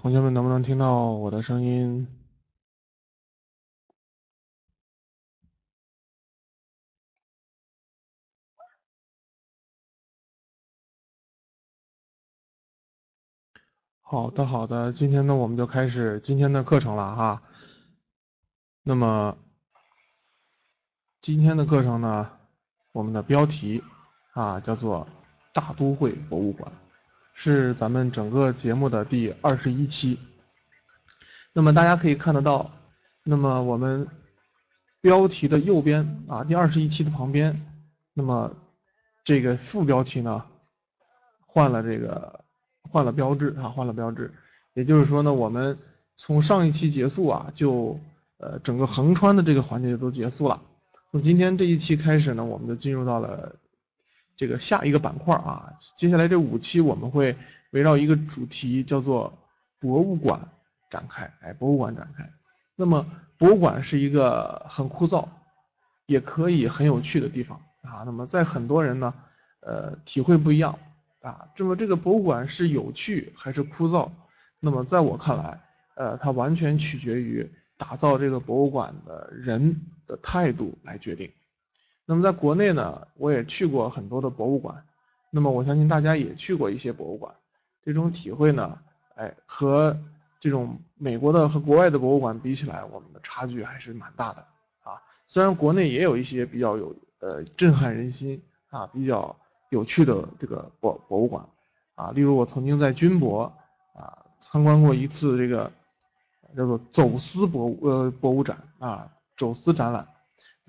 同学们能不能听到我的声音？好的，好的，今天呢我们就开始今天的课程了哈。那么今天的课程呢，我们的标题啊叫做大都会博物馆，是咱们整个节目的第二十一期。那么大家可以看得到，那么我们标题的右边啊，第二十一期的旁边，那么这个副标题呢换了这个换了标志啊，换了标志，也就是说呢，我们从上一期结束啊，就呃整个横穿的这个环节都结束了。从今天这一期开始呢，我们就进入到了这个下一个板块啊。接下来这五期我们会围绕一个主题，叫做博物馆展开。哎，博物馆展开。那么博物馆是一个很枯燥，也可以很有趣的地方啊。那么在很多人呢，呃，体会不一样啊。这么这个博物馆是有趣还是枯燥？那么在我看来，呃，它完全取决于。打造这个博物馆的人的态度来决定。那么在国内呢，我也去过很多的博物馆。那么我相信大家也去过一些博物馆，这种体会呢，哎，和这种美国的和国外的博物馆比起来，我们的差距还是蛮大的啊。虽然国内也有一些比较有呃震撼人心啊，比较有趣的这个博博物馆啊，例如我曾经在军博啊参观过一次这个。叫做走私博物呃博物展啊，走私展览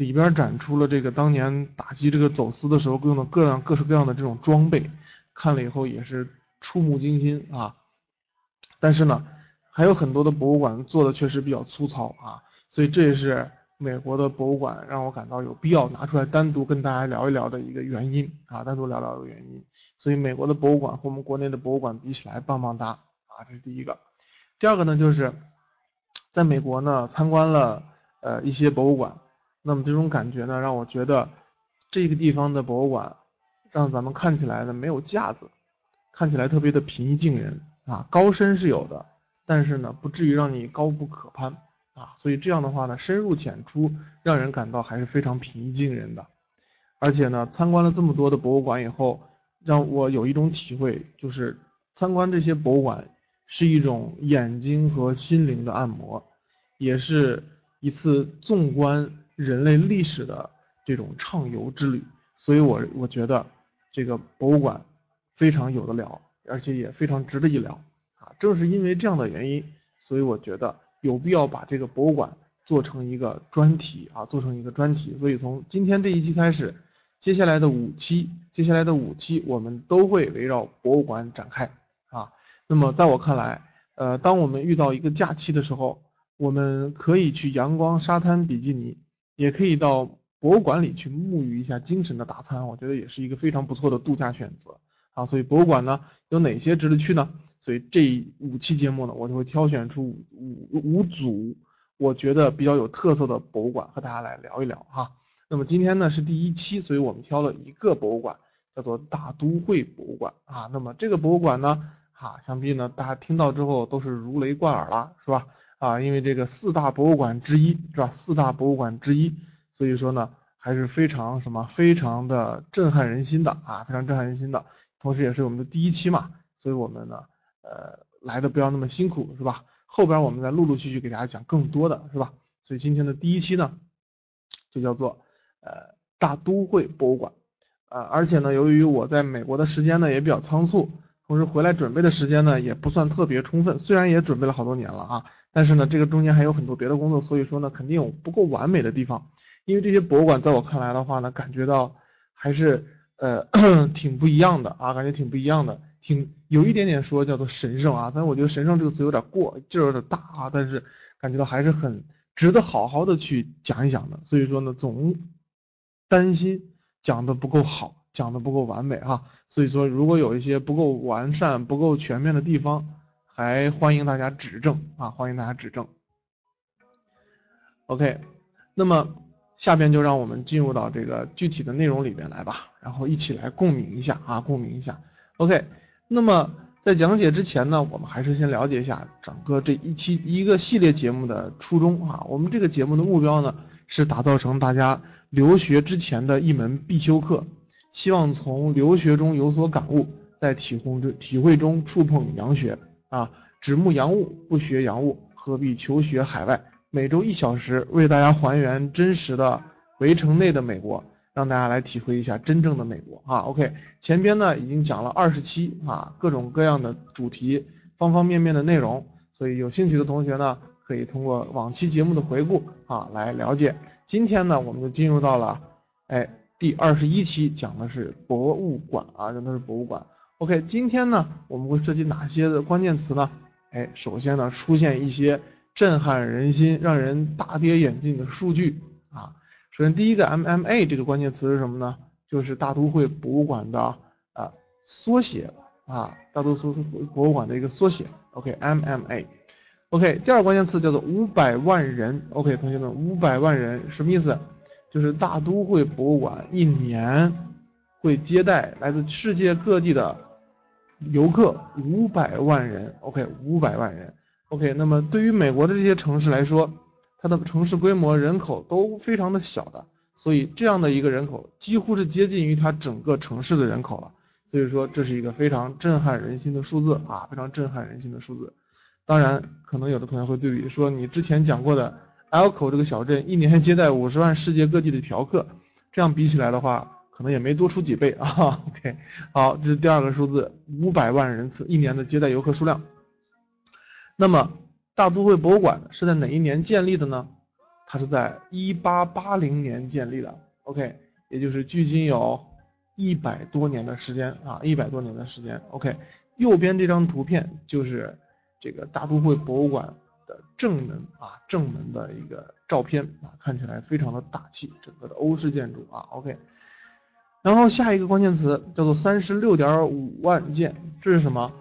里边展出了这个当年打击这个走私的时候用的各样各式各样的这种装备，看了以后也是触目惊心啊。但是呢，还有很多的博物馆做的确实比较粗糙啊，所以这也是美国的博物馆让我感到有必要拿出来单独跟大家聊一聊的一个原因啊，单独聊聊的原因。所以美国的博物馆和我们国内的博物馆比起来棒棒哒啊，这是第一个。第二个呢就是。在美国呢，参观了呃一些博物馆，那么这种感觉呢，让我觉得这个地方的博物馆让咱们看起来呢没有架子，看起来特别的平易近人啊，高深是有的，但是呢不至于让你高不可攀啊，所以这样的话呢，深入浅出，让人感到还是非常平易近人的。而且呢，参观了这么多的博物馆以后，让我有一种体会，就是参观这些博物馆。是一种眼睛和心灵的按摩，也是一次纵观人类历史的这种畅游之旅。所以，我我觉得这个博物馆非常有的聊，而且也非常值得一聊啊。正是因为这样的原因，所以我觉得有必要把这个博物馆做成一个专题啊，做成一个专题。所以，从今天这一期开始，接下来的五期，接下来的五期，我们都会围绕博物馆展开啊。那么在我看来，呃，当我们遇到一个假期的时候，我们可以去阳光沙滩比基尼，也可以到博物馆里去沐浴一下精神的大餐，我觉得也是一个非常不错的度假选择啊。所以博物馆呢有哪些值得去呢？所以这五期节目呢，我就会挑选出五五组我觉得比较有特色的博物馆和大家来聊一聊哈。那么今天呢是第一期，所以我们挑了一个博物馆，叫做大都会博物馆啊。那么这个博物馆呢？啊，想必呢，大家听到之后都是如雷贯耳了，是吧？啊，因为这个四大博物馆之一，是吧？四大博物馆之一，所以说呢，还是非常什么，非常的震撼人心的啊，非常震撼人心的。同时，也是我们的第一期嘛，所以我们呢，呃，来的不要那么辛苦，是吧？后边我们再陆陆续续给大家讲更多的是吧？所以今天的第一期呢，就叫做呃大都会博物馆，啊，而且呢，由于我在美国的时间呢也比较仓促。同时回来准备的时间呢也不算特别充分，虽然也准备了好多年了啊，但是呢这个中间还有很多别的工作，所以说呢肯定有不够完美的地方。因为这些博物馆在我看来的话呢，感觉到还是呃 挺不一样的啊，感觉挺不一样的，挺有一点点说叫做神圣啊，但我觉得神圣这个词有点过劲儿有点大啊，但是感觉到还是很值得好好的去讲一讲的。所以说呢总担心讲的不够好。讲的不够完美哈，所以说如果有一些不够完善、不够全面的地方，还欢迎大家指正啊，欢迎大家指正。OK，那么下边就让我们进入到这个具体的内容里边来吧，然后一起来共鸣一下啊，共鸣一下。OK，那么在讲解之前呢，我们还是先了解一下整个这一期一个系列节目的初衷啊。我们这个节目的目标呢，是打造成大家留学之前的一门必修课，希望从留学中有所感悟，在体会中体会中触碰洋学啊。指目洋务，不学洋务，何必求学海外？每周一小时，为大家还原真实的围城内的美国。让大家来体会一下真正的美国啊！OK，前边呢已经讲了二十期啊，各种各样的主题，方方面面的内容，所以有兴趣的同学呢，可以通过往期节目的回顾啊来了解。今天呢，我们就进入到了哎第二十一期，讲的是博物馆啊，讲的是博物馆。OK，今天呢我们会涉及哪些的关键词呢？哎，首先呢出现一些震撼人心、让人大跌眼镜的数据啊。首先，第一个 MMA 这个关键词是什么呢？就是大都会博物馆的啊缩写啊，大都会博物馆的一个缩写。OK，MMA。OK，第二个关键词叫做五百万人。OK，同学们，五百万人什么意思？就是大都会博物馆一年会接待来自世界各地的游客五百万人。OK，五百万人。OK，那么对于美国的这些城市来说，它的城市规模、人口都非常的小的，所以这样的一个人口几乎是接近于它整个城市的人口了。所以说这是一个非常震撼人心的数字啊，非常震撼人心的数字。当然，可能有的同学会对比说，你之前讲过的 Elko 这个小镇一年接待五十万世界各地的嫖客，这样比起来的话，可能也没多出几倍啊。OK，好，这是第二个数字，五百万人次一年的接待游客数量。那么。大都会博物馆是在哪一年建立的呢？它是在一八八零年建立的，OK，也就是距今有一百多年的时间啊，一百多年的时间，OK。右边这张图片就是这个大都会博物馆正门啊，正门的一个照片啊，看起来非常的大气，整个的欧式建筑啊，OK。然后下一个关键词叫做三十六点五万件，这是什么？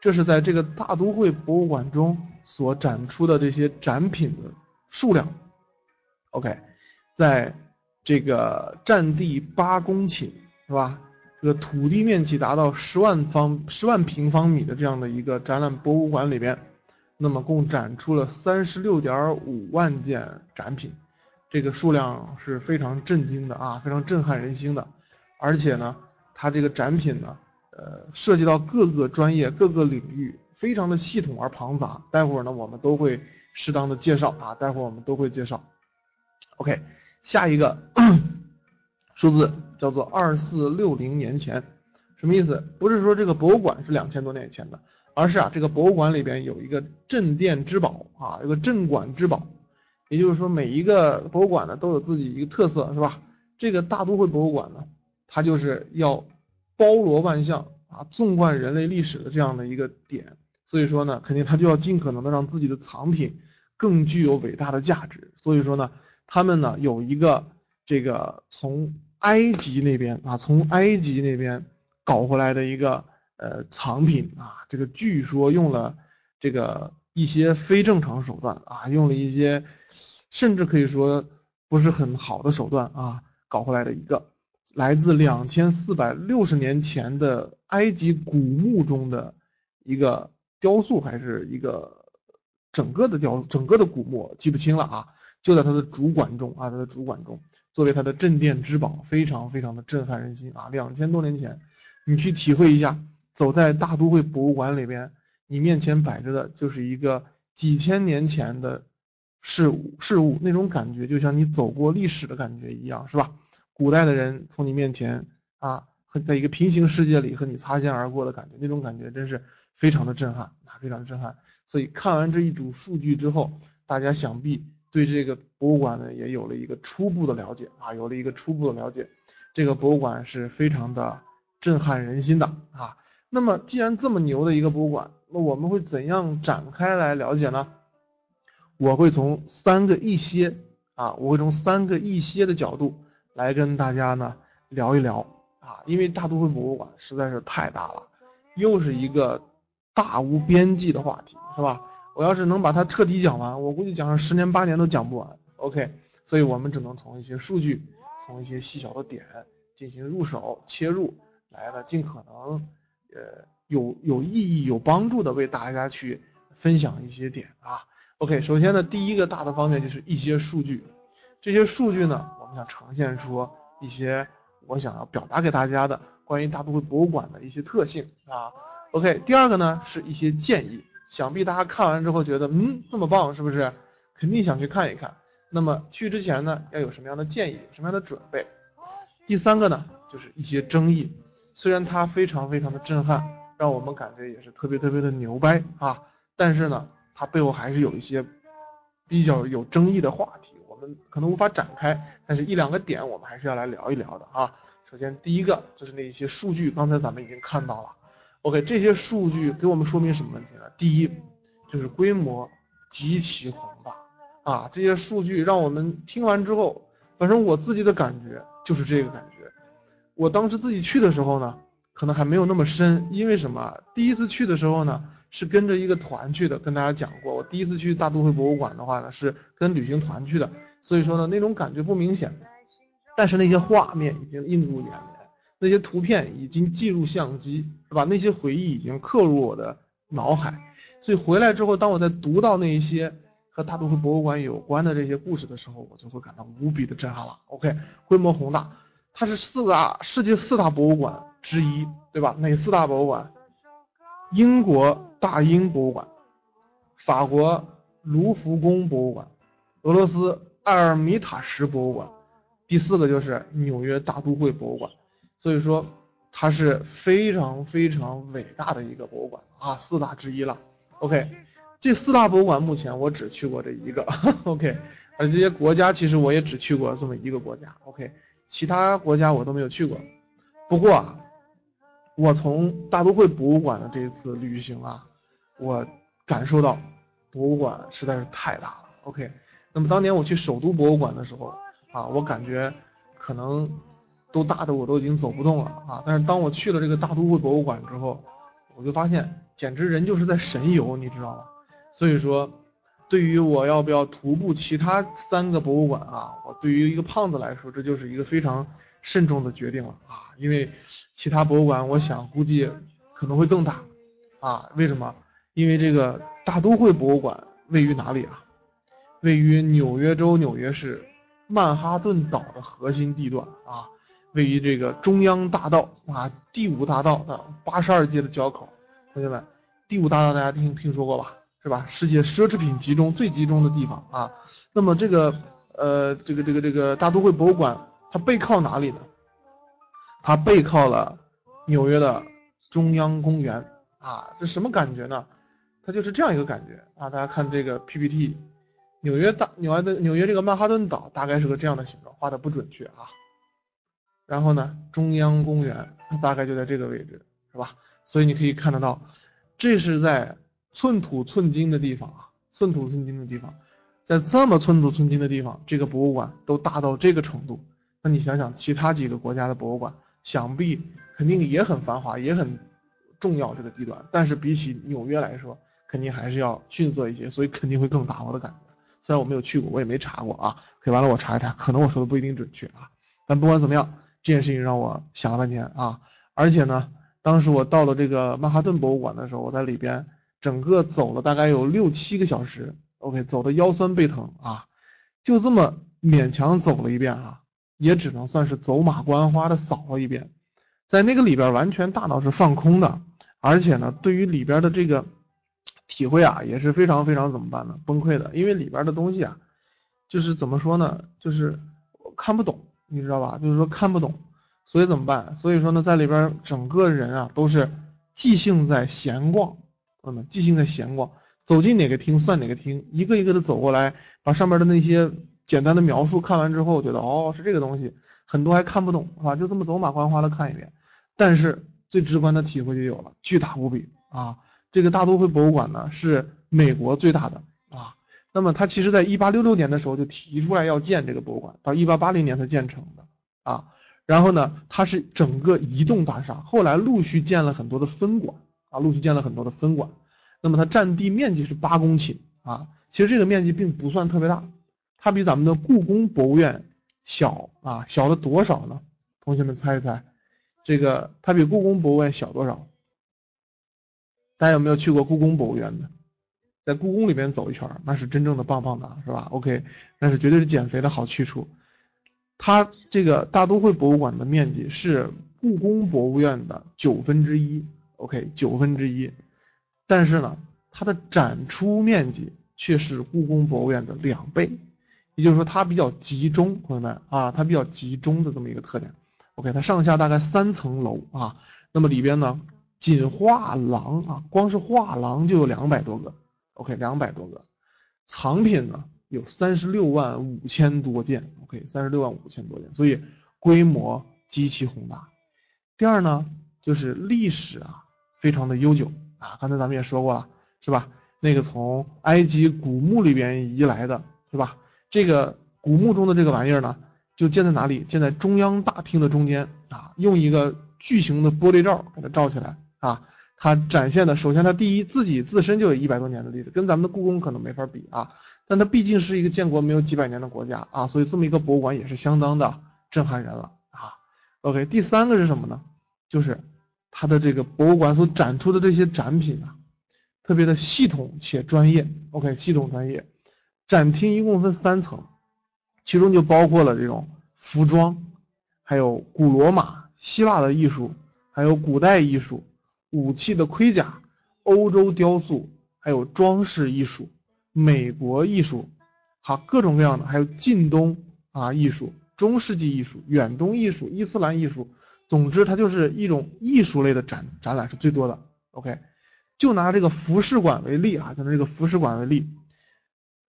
这是在这个大都会博物馆中。所展出的这些展品的数量，OK，在这个占地八公顷是吧？这个土地面积达到十万方十万平方米的这样的一个展览博物馆里边，那么共展出了三十六点五万件展品，这个数量是非常震惊的啊，非常震撼人心的，而且呢，它这个展品呢，呃，涉及到各个专业各个领域。非常的系统而庞杂，待会儿呢我们都会适当的介绍啊，待会儿我们都会介绍。OK，下一个 数字叫做二四六零年前，什么意思？不是说这个博物馆是两千多年前的，而是啊这个博物馆里边有一个镇店之宝啊，有个镇馆之宝，也就是说每一个博物馆呢都有自己一个特色，是吧？这个大都会博物馆呢，它就是要包罗万象啊，纵贯人类历史的这样的一个点。所以说呢，肯定他就要尽可能的让自己的藏品更具有伟大的价值。所以说呢，他们呢有一个这个从埃及那边啊，从埃及那边搞回来的一个呃藏品啊，这个据说用了这个一些非正常手段啊，用了一些甚至可以说不是很好的手段啊，搞回来的一个来自两千四百六十年前的埃及古墓中的一个。雕塑还是一个整个的雕，整个的古墓记不清了啊，就在它的主馆中啊，它的主馆中作为它的镇店之宝，非常非常的震撼人心啊！两千多年前，你去体会一下，走在大都会博物馆里边，你面前摆着的就是一个几千年前的事物，事物那种感觉就像你走过历史的感觉一样，是吧？古代的人从你面前啊，在一个平行世界里和你擦肩而过的感觉，那种感觉真是。非常的震撼啊，非常的震撼。所以看完这一组数据之后，大家想必对这个博物馆呢也有了一个初步的了解啊，有了一个初步的了解。这个博物馆是非常的震撼人心的啊。那么既然这么牛的一个博物馆，那我们会怎样展开来了解呢？我会从三个一些啊，我会从三个一些的角度来跟大家呢聊一聊啊，因为大都会博物馆实在是太大了，又是一个。大无边际的话题是吧？我要是能把它彻底讲完，我估计讲上十年八年都讲不完。OK，所以我们只能从一些数据，从一些细小的点进行入手切入，来了尽可能呃有有意义、有帮助的为大家去分享一些点啊。OK，首先呢，第一个大的方面就是一些数据，这些数据呢，我们想呈现出一些我想要表达给大家的关于大都会博物馆的一些特性啊。OK，第二个呢是一些建议，想必大家看完之后觉得，嗯，这么棒，是不是？肯定想去看一看。那么去之前呢，要有什么样的建议，什么样的准备？第三个呢，就是一些争议，虽然它非常非常的震撼，让我们感觉也是特别特别的牛掰啊，但是呢，它背后还是有一些比较有争议的话题，我们可能无法展开，但是一两个点我们还是要来聊一聊的啊。首先第一个就是那一些数据，刚才咱们已经看到了。OK，这些数据给我们说明什么问题呢？第一，就是规模极其宏大啊！这些数据让我们听完之后，反正我自己的感觉就是这个感觉。我当时自己去的时候呢，可能还没有那么深，因为什么？第一次去的时候呢，是跟着一个团去的，跟大家讲过。我第一次去大都会博物馆的话呢，是跟旅行团去的，所以说呢，那种感觉不明显，但是那些画面已经映入眼帘。那些图片已经记入相机，是吧？那些回忆已经刻入我的脑海，所以回来之后，当我在读到那一些和大都会博物馆有关的这些故事的时候，我就会感到无比的震撼了。OK，规模宏大，它是四大世界四大博物馆之一，对吧？哪四大博物馆？英国大英博物馆，法国卢浮宫博物馆，俄罗斯埃尔米塔什博物馆，第四个就是纽约大都会博物馆。所以说，它是非常非常伟大的一个博物馆啊，四大之一了。OK，这四大博物馆目前我只去过这一个。OK，而这些国家其实我也只去过这么一个国家。OK，其他国家我都没有去过。不过啊，我从大都会博物馆的这一次旅行啊，我感受到博物馆实在是太大了。OK，那么当年我去首都博物馆的时候啊，我感觉可能。都大的我都已经走不动了啊！但是当我去了这个大都会博物馆之后，我就发现简直人就是在神游，你知道吗？所以说，对于我要不要徒步其他三个博物馆啊，我对于一个胖子来说，这就是一个非常慎重的决定了啊！因为其他博物馆，我想估计可能会更大啊！为什么？因为这个大都会博物馆位于哪里啊？位于纽约州纽约市曼哈顿岛的核心地段啊！位于这个中央大道啊，第五大道的八十二街的交口，同学们，第五大道大家听听说过吧？是吧？世界奢侈品集中最集中的地方啊。那么这个呃，这个这个这个大都会博物馆，它背靠哪里呢？它背靠了纽约的中央公园啊。这什么感觉呢？它就是这样一个感觉啊。大家看这个 PPT，纽约大纽约的纽约这个曼哈顿岛大概是个这样的形状，画的不准确啊。然后呢，中央公园它大概就在这个位置，是吧？所以你可以看得到，这是在寸土寸金的地方啊，寸土寸金的地方，在这么寸土寸金的地方，这个博物馆都大到这个程度，那你想想，其他几个国家的博物馆，想必肯定也很繁华，也很重要这个地段，但是比起纽约来说，肯定还是要逊色一些，所以肯定会更大，我的感觉。虽然我没有去过，我也没查过啊，可以完了我查一查，可能我说的不一定准确啊，但不管怎么样。这件事情让我想了半天啊，而且呢，当时我到了这个曼哈顿博物馆的时候，我在里边整个走了大概有六七个小时，OK，走的腰酸背疼啊，就这么勉强走了一遍啊，也只能算是走马观花的扫了一遍，在那个里边完全大脑是放空的，而且呢，对于里边的这个体会啊，也是非常非常怎么办呢？崩溃的，因为里边的东西啊，就是怎么说呢，就是看不懂。你知道吧？就是说看不懂，所以怎么办？所以说呢，在里边整个人啊都是即兴在闲逛，朋友们，即兴在闲逛，走进哪个厅算哪个厅，一个一个的走过来，把上面的那些简单的描述看完之后，觉得哦是这个东西，很多还看不懂，是吧？就这么走马观花的看一遍，但是最直观的体会就有了，巨大无比啊！这个大都会博物馆呢是美国最大的啊。那么它其实在一八六六年的时候就提出来要建这个博物馆，到一八八零年才建成的啊。然后呢，它是整个移动大厦，后来陆续建了很多的分馆啊，陆续建了很多的分馆。那么它占地面积是八公顷啊，其实这个面积并不算特别大，它比咱们的故宫博物院小啊，小了多少呢？同学们猜一猜，这个它比故宫博物院小多少？大家有没有去过故宫博物院的？在故宫里边走一圈，那是真正的棒棒的，是吧？OK，那是绝对是减肥的好去处。它这个大都会博物馆的面积是故宫博物院的九分之一，OK，九分之一。但是呢，它的展出面积却是故宫博物院的两倍，也就是说它比较集中，朋友们啊，它比较集中的这么一个特点。OK，它上下大概三层楼啊，那么里边呢，仅画廊啊，光是画廊就有两百多个。OK，两百多个藏品呢，有三十六万五千多件。OK，三十六万五千多件，所以规模极其宏大。第二呢，就是历史啊，非常的悠久啊。刚才咱们也说过了，是吧？那个从埃及古墓里边移来的，是吧？这个古墓中的这个玩意儿呢，就建在哪里？建在中央大厅的中间啊，用一个巨型的玻璃罩给它罩起来啊。它展现的，首先它第一自己自身就有一百多年的历史，跟咱们的故宫可能没法比啊，但它毕竟是一个建国没有几百年的国家啊，所以这么一个博物馆也是相当的震撼人了啊。OK，第三个是什么呢？就是它的这个博物馆所展出的这些展品啊，特别的系统且专业。OK，系统专业，展厅一共分三层，其中就包括了这种服装，还有古罗马、希腊的艺术，还有古代艺术。武器的盔甲、欧洲雕塑，还有装饰艺术、美国艺术，好各种各样的，还有近东啊艺术、中世纪艺术、远东艺术、伊斯兰艺术，总之它就是一种艺术类的展展览是最多的。OK，就拿这个服饰馆为例啊，就拿这个服饰馆为例，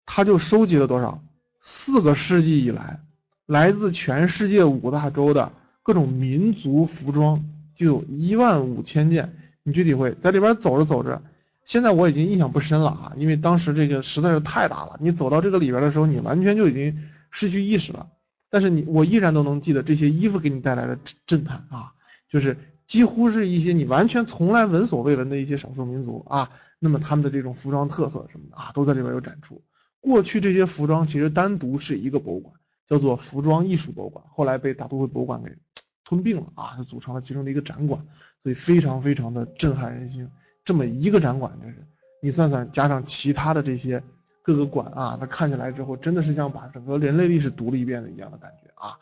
它就收集了多少？四个世纪以来，来自全世界五大洲的各种民族服装就有一万五千件。你去体会，在里边走着走着，现在我已经印象不深了啊，因为当时这个实在是太大了。你走到这个里边的时候，你完全就已经失去意识了。但是你，我依然都能记得这些衣服给你带来的震撼啊，就是几乎是一些你完全从来闻所未闻的一些少数民族啊，那么他们的这种服装特色什么的啊，都在里边有展出。过去这些服装其实单独是一个博物馆，叫做服装艺术博物馆，后来被大都会博物馆给吞并了啊，就组成了其中的一个展馆。所以非常非常的震撼人心，这么一个展馆就是，你算算加上其他的这些各个馆啊，它看起来之后真的是像把整个人类历史读了一遍的一样的感觉啊。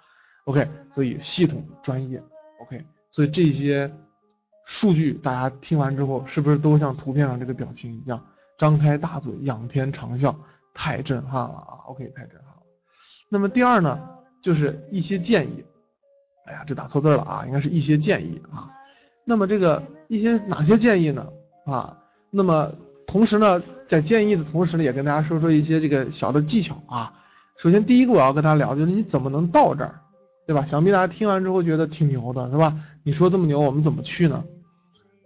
OK，所以系统专业，OK，所以这些数据大家听完之后是不是都像图片上这个表情一样，张开大嘴仰天长啸，太震撼了啊！OK，太震撼了。那么第二呢，就是一些建议，哎呀，这打错字了啊，应该是一些建议啊。那么这个一些哪些建议呢？啊，那么同时呢，在建议的同时呢，也跟大家说说一些这个小的技巧啊。首先第一个我要跟大家聊就是你怎么能到这儿，对吧？想必大家听完之后觉得挺牛的，是吧？你说这么牛，我们怎么去呢？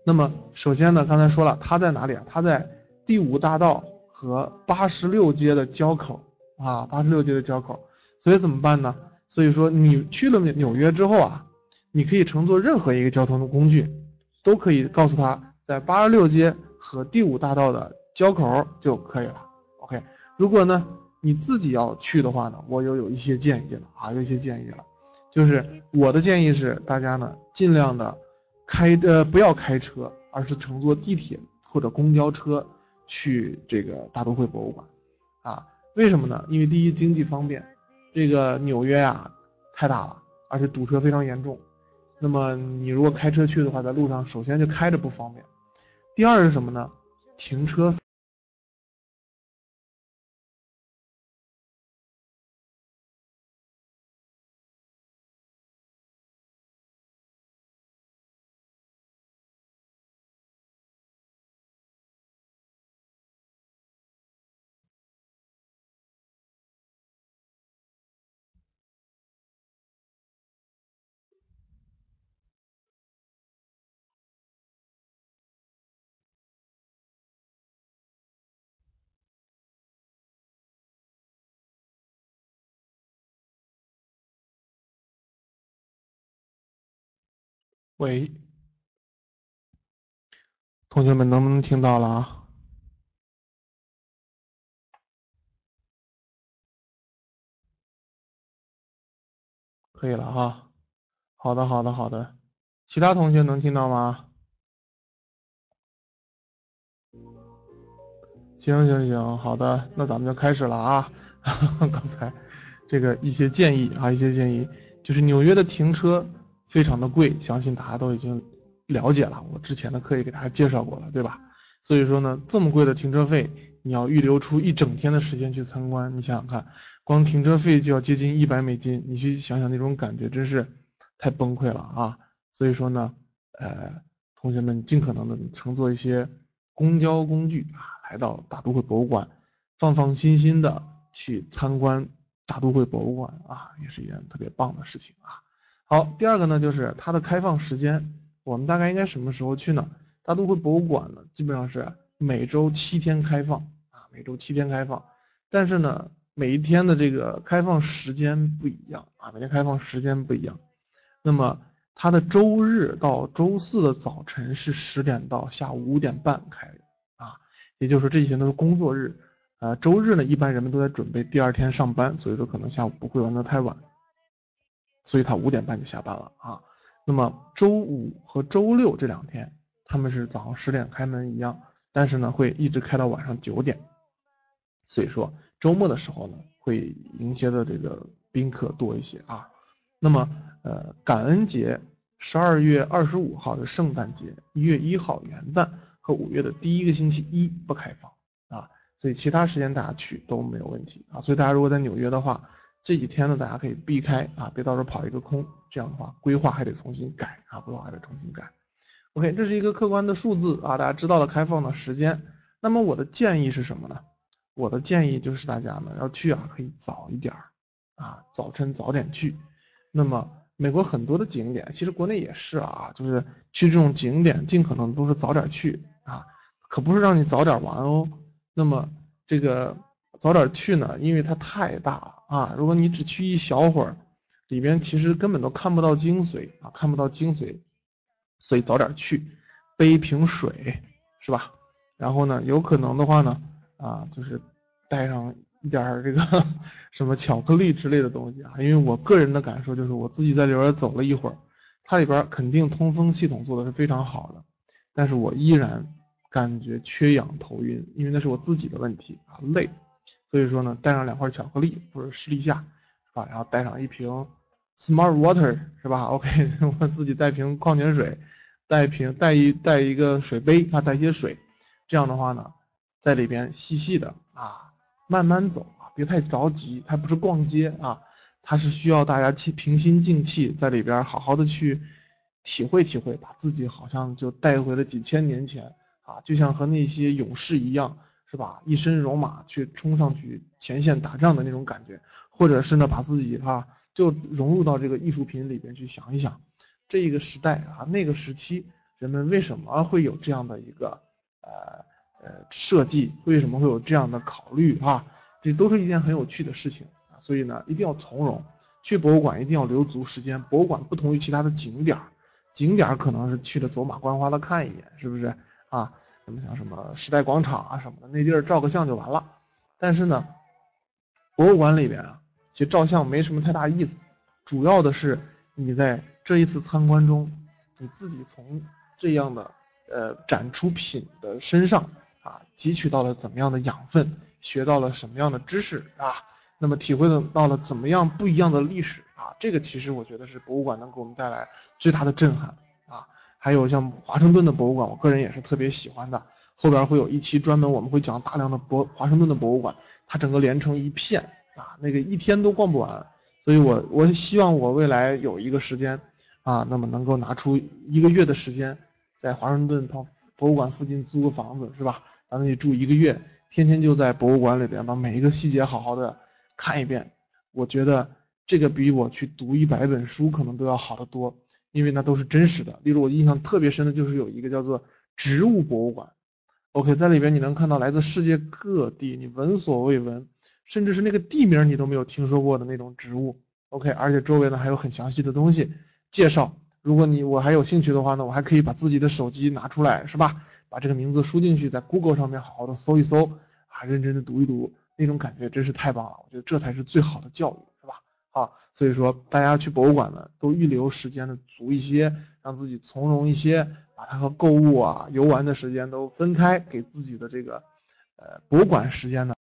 那么首先呢，刚才说了，它在哪里啊？它在第五大道和八十六街的交口啊，八十六街的交口。所以怎么办呢？所以说你去了纽约之后啊。你可以乘坐任何一个交通的工具，都可以告诉他在八十六街和第五大道的交口就可以了。OK，如果呢你自己要去的话呢，我又有一些建议了啊，有一些建议了，就是我的建议是大家呢尽量的开呃不要开车，而是乘坐地铁或者公交车去这个大都会博物馆啊。为什么呢？因为第一经济方便，这个纽约呀太大了，而且堵车非常严重。那么你如果开车去的话，在路上首先就开着不方便，第二是什么呢？停车。喂，同学们能不能听到了啊？可以了哈。好的，好的，好的。其他同学能听到吗？行行行，好的，那咱们就开始了啊。刚才这个一些建议啊，一些建议，就是纽约的停车非常的贵，相信大家都已经了解了，我之前的课也给大家介绍过了，对吧？所以说呢，这么贵的停车费，你要预留出一整天的时间去参观，你想想看，光停车费就要接近一百美金，你去想想那种感觉，真是太崩溃了啊！所以说呢，呃，同学们尽可能的乘坐一些公交工具啊，来到大都会博物馆，放放心心的去参观大都会博物馆啊，也是一件特别棒的事情啊。好，第二个呢，就是它的开放时间，我们大概应该什么时候去呢？大都会博物馆呢，基本上是每周七天开放啊，每周七天开放，但是呢，每一天的这个开放时间不一样啊，每天开放时间不一样。那么它的周日到周四的早晨是十点到下午五点半开啊，也就是说这些都是工作日，呃，周日呢一般人们都在准备第二天上班，所以说可能下午不会玩的太晚，所以他五点半就下班了啊。那么周五和周六这两天。他们是早上十点开门一样，但是呢会一直开到晚上九点，所以说周末的时候呢会迎接的这个宾客多一些啊。那么呃感恩节十二月二十五号的圣诞节，一月一号元旦和五月的第一个星期一不开放啊，所以其他时间大家去都没有问题啊。所以大家如果在纽约的话，这几天呢大家可以避开啊，别到时候跑一个空，这样的话规划还得重新改啊，规划还得重新改。OK，这是一个客观的数字啊，大家知道了开放的时间。那么我的建议是什么呢？我的建议就是大家呢要去啊，可以早一点儿啊，早晨早点去。那么美国很多的景点，其实国内也是啊，就是去这种景点尽可能都是早点去啊，可不是让你早点玩哦。那么这个早点去呢，因为它太大了啊，如果你只去一小会儿，里边其实根本都看不到精髓啊，看不到精髓。所以早点去，背一瓶水，是吧？然后呢，有可能的话呢，啊，就是带上一点这个 什么巧克力之类的东西啊。因为我个人的感受就是，我自己在里边走了一会儿，它里边肯定通风系统做的是非常好的，但是我依然感觉缺氧头晕，因为那是我自己的问题啊，累。所以说呢，带上两块巧克力或者士力架，是吧？然后带上一瓶。Smart Water 是吧？OK，我自己带瓶矿泉水，带瓶带一带一个水杯啊，带一些水。这样的话呢，在里边细细的啊，慢慢走啊，别太着急。它不是逛街啊，它是需要大家去平心静气，在里边好好的去体会体会，把自己好像就带回了几千年前啊，就像和那些勇士一样，是吧？一身戎马去冲上去前线打仗的那种感觉，或者是呢，把自己哈。就融入到这个艺术品里边去想一想，这一个时代啊，那个时期人们为什么会有这样的一个呃呃设计，为什么会有这样的考虑啊？这都是一件很有趣的事情啊，所以呢，一定要从容。去博物馆一定要留足时间。博物馆不同于其他的景点，景点可能是去的走马观花的看一眼，是不是啊？什么像什么时代广场啊什么的，那地儿照个相就完了。但是呢，博物馆里边啊。其实照相没什么太大意思，主要的是你在这一次参观中，你自己从这样的呃展出品的身上啊，汲取到了怎么样的养分，学到了什么样的知识啊，那么体会到了怎么样不一样的历史啊，这个其实我觉得是博物馆能给我们带来最大的震撼。还有像华盛顿的博物馆，我个人也是特别喜欢的，后边会有一期专门我们会讲大量的博华盛顿的博物馆，它整个连成一片。啊，那个一天都逛不完，所以我我希望我未来有一个时间啊，那么能够拿出一个月的时间，在华盛顿博博物馆附近租个房子，是吧？在那里住一个月，天天就在博物馆里边把每一个细节好好的看一遍。我觉得这个比我去读一百本书可能都要好得多，因为那都是真实的。例如我印象特别深的就是有一个叫做植物博物馆，OK，在里边你能看到来自世界各地你闻所未闻。甚至是那个地名你都没有听说过的那种植物，OK，而且周围呢还有很详细的东西介绍。如果你我还有兴趣的话呢，我还可以把自己的手机拿出来，是吧？把这个名字输进去，在 Google 上面好好的搜一搜，啊，认真的读一读，那种感觉真是太棒了。我觉得这才是最好的教育，是吧？好，所以说大家去博物馆呢，都预留时间的足一些，让自己从容一些，把它和购物啊、游玩的时间都分开，给自己的这个。呃博物馆时间呢。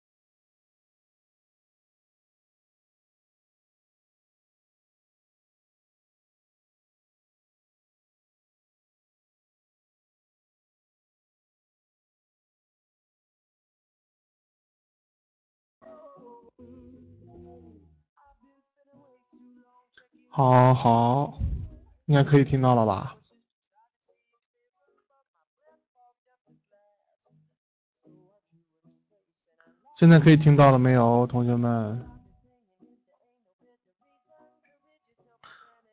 好好，应该可以听到了吧？现在可以听到了没有，同学们？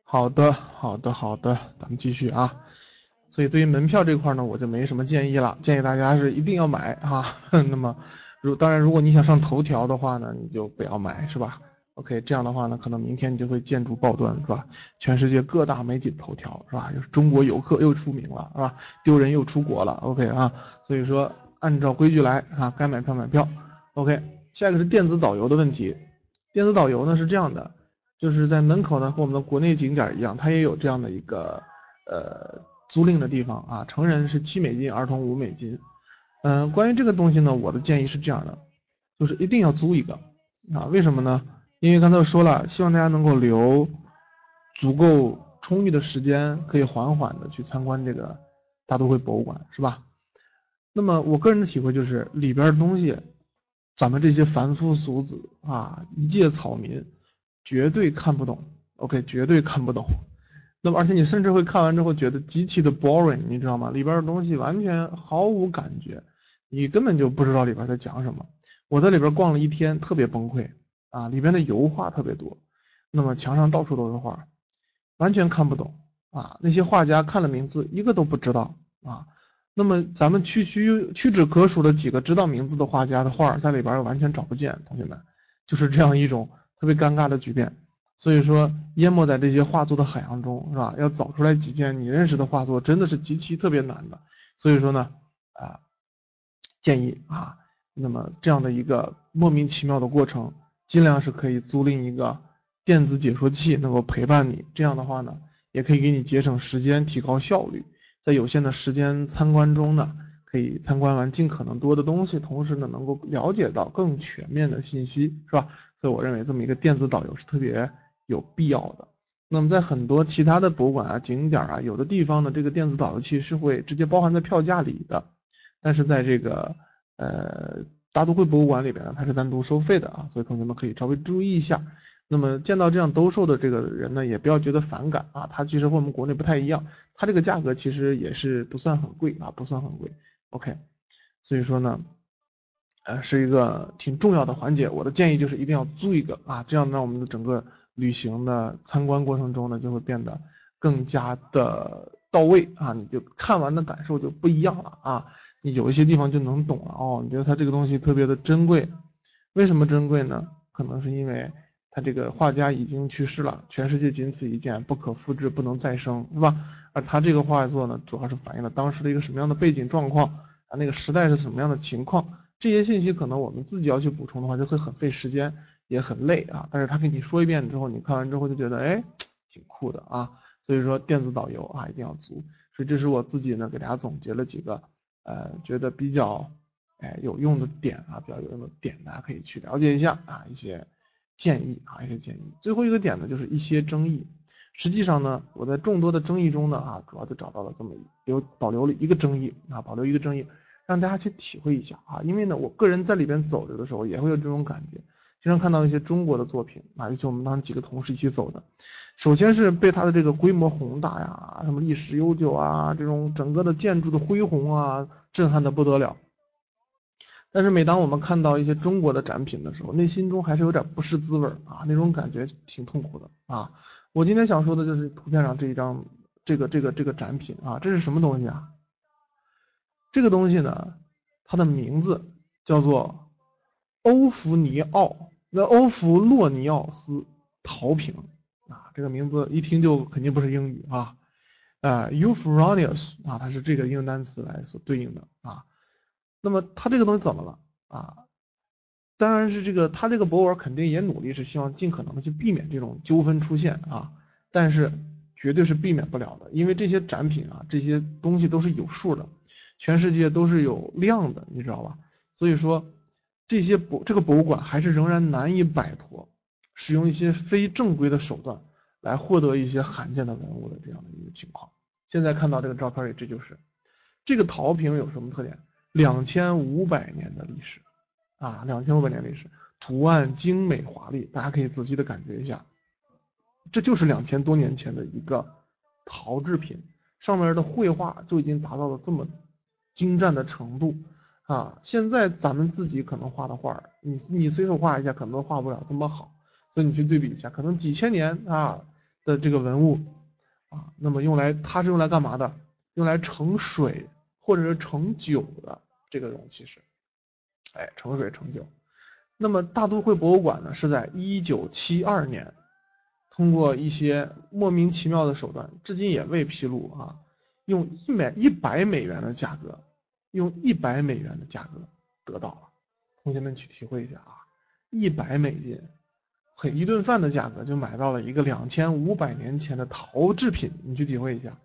好的，好的，好的，咱们继续啊。所以对于门票这块呢，我就没什么建议了，建议大家是一定要买哈。那么，如当然，如果你想上头条的话呢，你就不要买，是吧？OK，这样的话呢，可能明天你就会建筑爆端，是吧？全世界各大媒体头条，是吧？就是中国游客又出名了，是吧？丢人又出国了，OK 啊。所以说，按照规矩来啊，该买票买票。OK，下一个是电子导游的问题。电子导游呢是这样的，就是在门口呢和我们的国内景点一样，它也有这样的一个呃租赁的地方啊。成人是七美金，儿童五美金。嗯，关于这个东西呢，我的建议是这样的，就是一定要租一个啊。为什么呢？因为刚才说了，希望大家能够留足够充裕的时间，可以缓缓的去参观这个大都会博物馆，是吧？那么我个人的体会就是，里边的东西，咱们这些凡夫俗子啊，一介草民，绝对看不懂。OK，绝对看不懂。那么而且你甚至会看完之后觉得极其的 boring，你知道吗？里边的东西完全毫无感觉，你根本就不知道里边在讲什么。我在里边逛了一天，特别崩溃。啊，里边的油画特别多，那么墙上到处都是画，完全看不懂啊。那些画家看了名字一个都不知道啊。那么咱们屈屈屈指可数的几个知道名字的画家的画，在里边又完全找不见。同学们，就是这样一种特别尴尬的局面。所以说，淹没在这些画作的海洋中，是吧？要找出来几件你认识的画作，真的是极其特别难的。所以说呢，啊，建议啊，那么这样的一个莫名其妙的过程。尽量是可以租赁一个电子解说器，能够陪伴你。这样的话呢，也可以给你节省时间，提高效率。在有限的时间参观中呢，可以参观完尽可能多的东西，同时呢，能够了解到更全面的信息，是吧？所以我认为这么一个电子导游是特别有必要的。那么在很多其他的博物馆啊、景点啊，有的地方呢，这个电子导游器是会直接包含在票价里的，但是在这个呃。大都会博物馆里边呢，它是单独收费的啊，所以同学们可以稍微注意一下。那么见到这样兜售的这个人呢，也不要觉得反感啊，它其实和我们国内不太一样，它这个价格其实也是不算很贵啊，不算很贵。OK，所以说呢，呃，是一个挺重要的环节。我的建议就是一定要租一个啊，这样呢，我们的整个旅行的参观过程中呢，就会变得更加的到位啊，你就看完的感受就不一样了啊。你有一些地方就能懂了哦，你觉得它这个东西特别的珍贵，为什么珍贵呢？可能是因为它这个画家已经去世了，全世界仅此一件，不可复制，不能再生，是吧？而他这个画作呢，主要是反映了当时的一个什么样的背景状况啊，那个时代是什么样的情况，这些信息可能我们自己要去补充的话，就会很费时间，也很累啊。但是他给你说一遍之后，你看完之后就觉得，哎，挺酷的啊。所以说电子导游啊一定要足。所以这是我自己呢给大家总结了几个。呃，觉得比较哎有用的点啊，比较有用的点，大家可以去了解一下啊，一些建议啊，一些建议。最后一个点呢，就是一些争议。实际上呢，我在众多的争议中呢啊，主要就找到了这么留保留了一个争议啊，保留一个争议，让大家去体会一下啊。因为呢，我个人在里边走着的时候，也会有这种感觉。经常看到一些中国的作品啊，尤其我们当时几个同事一起走的。首先是被它的这个规模宏大呀，什么历史悠久啊，这种整个的建筑的恢宏啊，震撼的不得了。但是每当我们看到一些中国的展品的时候，内心中还是有点不是滋味啊，那种感觉挺痛苦的啊。我今天想说的就是图片上这一张这个这个这个展品啊，这是什么东西啊？这个东西呢，它的名字叫做欧弗尼奥，那欧弗洛尼奥斯陶瓶。啊，这个名字一听就肯定不是英语啊，呃，Euphronious 啊，它是这个英文单词来所对应的啊。那么它这个东西怎么了啊？当然是这个，它这个博物馆肯定也努力是希望尽可能的去避免这种纠纷出现啊，但是绝对是避免不了的，因为这些展品啊，这些东西都是有数的，全世界都是有量的，你知道吧？所以说这些博这个博物馆还是仍然难以摆脱使用一些非正规的手段来获得一些罕见的文物的这样的一个情况。现在看到这个照片里，这就是这个陶瓶有什么特点？两千五百年的历史啊，两千五百年历史，图案精美华丽，大家可以仔细的感觉一下，这就是两千多年前的一个陶制品，上面的绘画就已经达到了这么精湛的程度啊！现在咱们自己可能画的画，你你随手画一下，可能画不了这么好，所以你去对比一下，可能几千年啊的这个文物。啊，那么用来它是用来干嘛的？用来盛水或者是盛酒的这个容器是，哎，盛水盛酒。那么大都会博物馆呢，是在一九七二年，通过一些莫名其妙的手段，至今也未披露啊，用一美一百美元的价格，用一百美元的价格得到了。同学们去体会一下啊，一百美金。一顿饭的价格就买到了一个两千五百年前的陶制品，你去体会一下，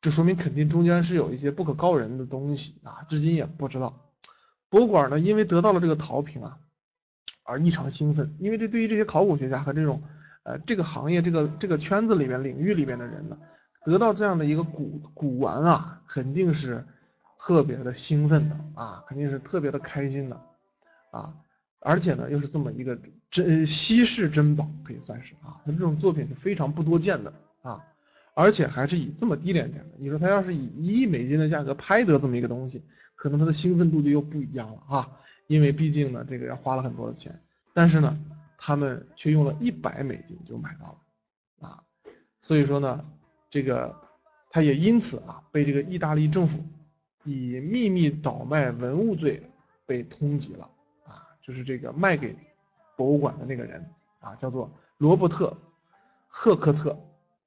这说明肯定中间是有一些不可告人的东西啊，至今也不知道。博物馆呢，因为得到了这个陶瓶啊，而异常兴奋，因为这对于这些考古学家和这种呃这个行业这个这个圈子里面领域里面的人呢，得到这样的一个古古玩啊，肯定是特别的兴奋的啊，肯定是特别的开心的啊。而且呢，又是这么一个珍稀世珍宝，可以算是啊，他这种作品是非常不多见的啊，而且还是以这么低廉点的。你说他要是以一亿美金的价格拍得这么一个东西，可能他的兴奋度就又不一样了啊，因为毕竟呢，这个要花了很多的钱。但是呢，他们却用了一百美金就买到了啊，所以说呢，这个他也因此啊，被这个意大利政府以秘密倒卖文物罪被通缉了啊。就是这个卖给博物馆的那个人啊，叫做罗伯特·赫克特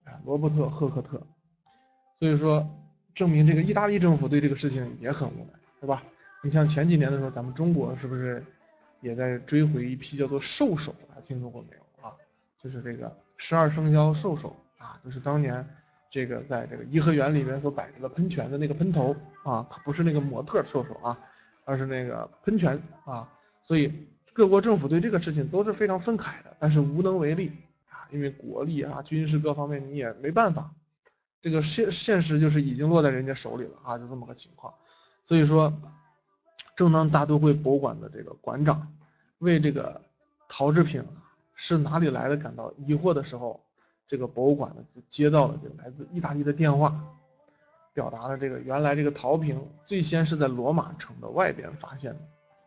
啊，罗伯特·赫克特。所以说，证明这个意大利政府对这个事情也很无奈，对吧？你像前几年的时候，咱们中国是不是也在追回一批叫做兽首？大家听说过没有啊？就是这个十二生肖兽首啊，就是当年这个在这个颐和园里面所摆着的喷泉的那个喷头啊，可不是那个模特兽首啊，而是那个喷泉啊。所以各国政府对这个事情都是非常愤慨的，但是无能为力啊，因为国力啊、军事各方面你也没办法，这个现现实就是已经落在人家手里了啊，就这么个情况。所以说，正当大都会博物馆的这个馆长为这个陶制品是哪里来的感到疑惑的时候，这个博物馆呢就接到了这个来自意大利的电话，表达了这个原来这个陶瓶最先是在罗马城的外边发现的。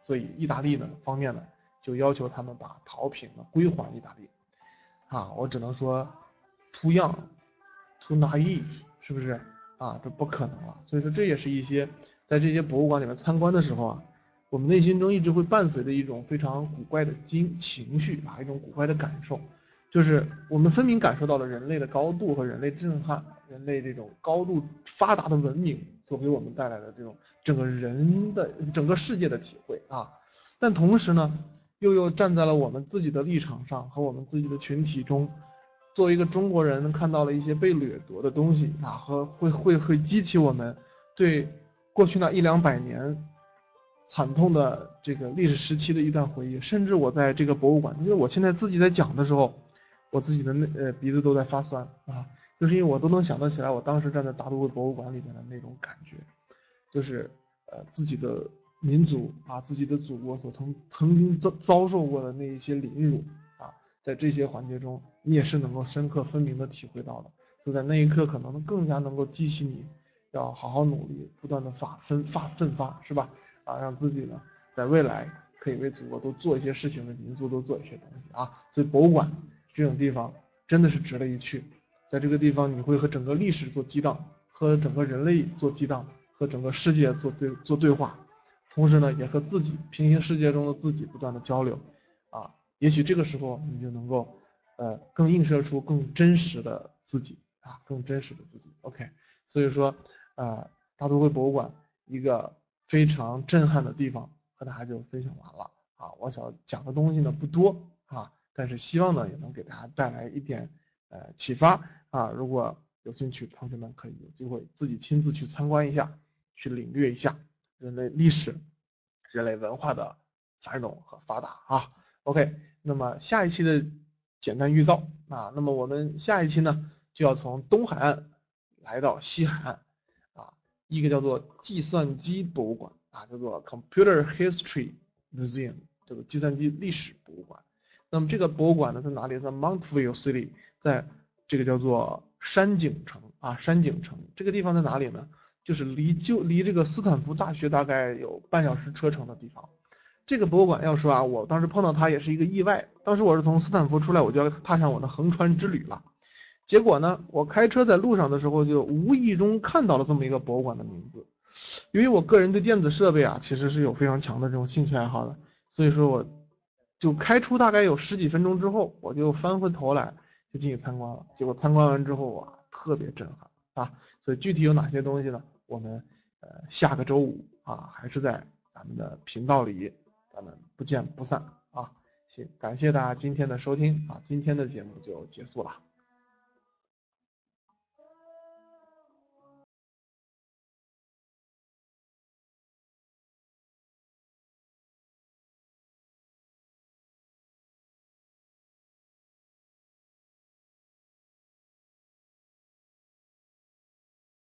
所以意大利呢方面呢就要求他们把陶瓶呢归还意大利，啊，我只能说，too young，too naive，是不是啊？这不可能了。所以说这也是一些在这些博物馆里面参观的时候啊，我们内心中一直会伴随着一种非常古怪的经情绪啊，一种古怪的感受，就是我们分明感受到了人类的高度和人类震撼，人类这种高度发达的文明。所给我们带来的这种整个人的整个世界的体会啊，但同时呢，又又站在了我们自己的立场上和我们自己的群体中，作为一个中国人，看到了一些被掠夺的东西啊，和会会会激起我们对过去那一两百年惨痛的这个历史时期的一段回忆，甚至我在这个博物馆，因为我现在自己在讲的时候，我自己的那呃鼻子都在发酸啊。就是因为我都能想得起来，我当时站在大都会博物馆里面的那种感觉，就是呃自己的民族啊，自己的祖国所曾曾经遭遭受过的那一些凌辱啊，在这些环节中，你也是能够深刻分明的体会到的。就在那一刻，可能更加能够激起你要好好努力，不断的发奋发奋发，是吧？啊，让自己呢在未来可以为祖国多做一些事情，为民族多做一些东西啊。所以博物馆这种地方真的是值得一去。在这个地方，你会和整个历史做激荡，和整个人类做激荡，和整个世界做对做对话，同时呢，也和自己平行世界中的自己不断的交流，啊，也许这个时候你就能够，呃，更映射出更真实的自己啊，更真实的自己。OK，所以说，呃，大都会博物馆一个非常震撼的地方，和大家就分享完了啊。我想讲的东西呢不多啊，但是希望呢也能给大家带来一点。呃，启发啊！如果有兴趣，同学们可以有机会自己亲自去参观一下，去领略一下人类历史人类文化的繁荣和发达啊。OK，那么下一期的简单预告啊，那么我们下一期呢就要从东海岸来到西海岸啊，一个叫做计算机博物馆啊，叫做 Computer History Museum，这个计算机历史博物馆。那么这个博物馆呢在哪里？在 Montville City，在这个叫做山景城啊，山景城这个地方在哪里呢？就是离就离这个斯坦福大学大概有半小时车程的地方。这个博物馆要说啊，我当时碰到它也是一个意外。当时我是从斯坦福出来，我就要踏上我的横穿之旅了。结果呢，我开车在路上的时候，就无意中看到了这么一个博物馆的名字。由于我个人对电子设备啊，其实是有非常强的这种兴趣爱好的，所以说我就开出大概有十几分钟之后，我就翻回头来就进去参观了。结果参观完之后啊，特别震撼啊！所以具体有哪些东西呢？我们呃下个周五啊，还是在咱们的频道里。咱们不见不散啊！行，感谢大家今天的收听啊，今天的节目就结束了。